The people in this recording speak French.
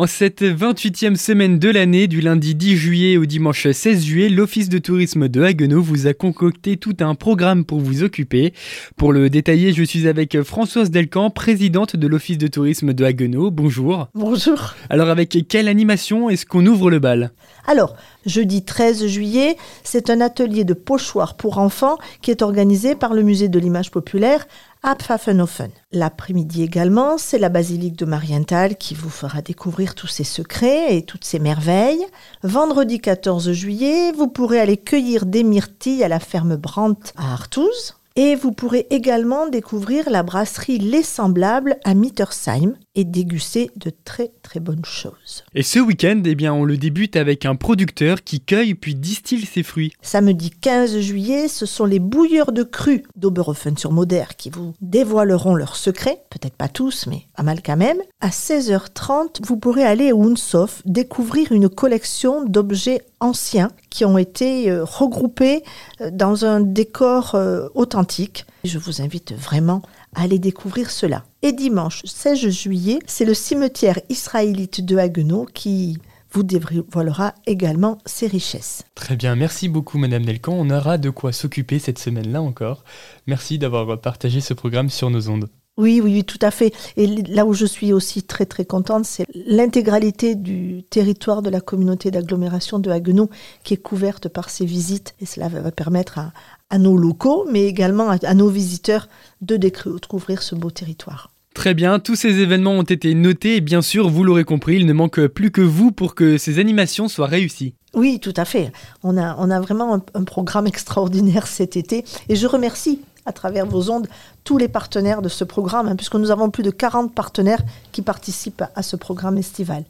En cette 28e semaine de l'année, du lundi 10 juillet au dimanche 16 juillet, l'Office de tourisme de Haguenau vous a concocté tout un programme pour vous occuper. Pour le détailler, je suis avec Françoise Delcamp, présidente de l'Office de tourisme de Haguenau. Bonjour. Bonjour. Alors avec quelle animation est-ce qu'on ouvre le bal? Alors, jeudi 13 juillet, c'est un atelier de pochoir pour enfants qui est organisé par le musée de l'image populaire à Pfaffenhofen. L'après-midi également, c'est la basilique de Marienthal qui vous fera découvrir tous ses secrets et toutes ses merveilles. Vendredi 14 juillet, vous pourrez aller cueillir des myrtilles à la ferme Brandt à Artouze. Et vous pourrez également découvrir la brasserie Les Semblables à Mittersheim et déguster de très très bonnes choses. Et ce week-end, eh bien, on le débute avec un producteur qui cueille puis distille ses fruits. Samedi 15 juillet, ce sont les bouilleurs de cru d'Oberhofen-sur-Moder qui vous dévoileront leurs secrets, peut-être pas tous, mais pas mal quand même. À 16h30, vous pourrez aller au Unsof découvrir une collection d'objets anciens qui ont été euh, regroupés euh, dans un décor euh, authentique. Je vous invite vraiment à aller découvrir cela. Et dimanche 16 juillet, c'est le cimetière israélite de Haguenau qui vous dévoilera également ses richesses. Très bien, merci beaucoup Madame Delcan. On aura de quoi s'occuper cette semaine-là encore. Merci d'avoir partagé ce programme sur nos ondes. Oui, oui, tout à fait. Et là où je suis aussi très très contente, c'est l'intégralité du territoire de la communauté d'agglomération de Haguenau qui est couverte par ces visites. Et cela va permettre à, nos locaux, mais également à, nos visiteurs de découvrir ce beau territoire. Très bien, tous ces événements ont été notés et bien sûr, vous l'aurez compris, il ne manque plus que vous pour que ces animations soient réussies. Oui, tout à fait. On a, on a vraiment un, un programme extraordinaire cet été et je remercie à travers vos ondes tous les partenaires de ce programme, hein, puisque nous avons plus de 40 partenaires qui participent à ce programme estival.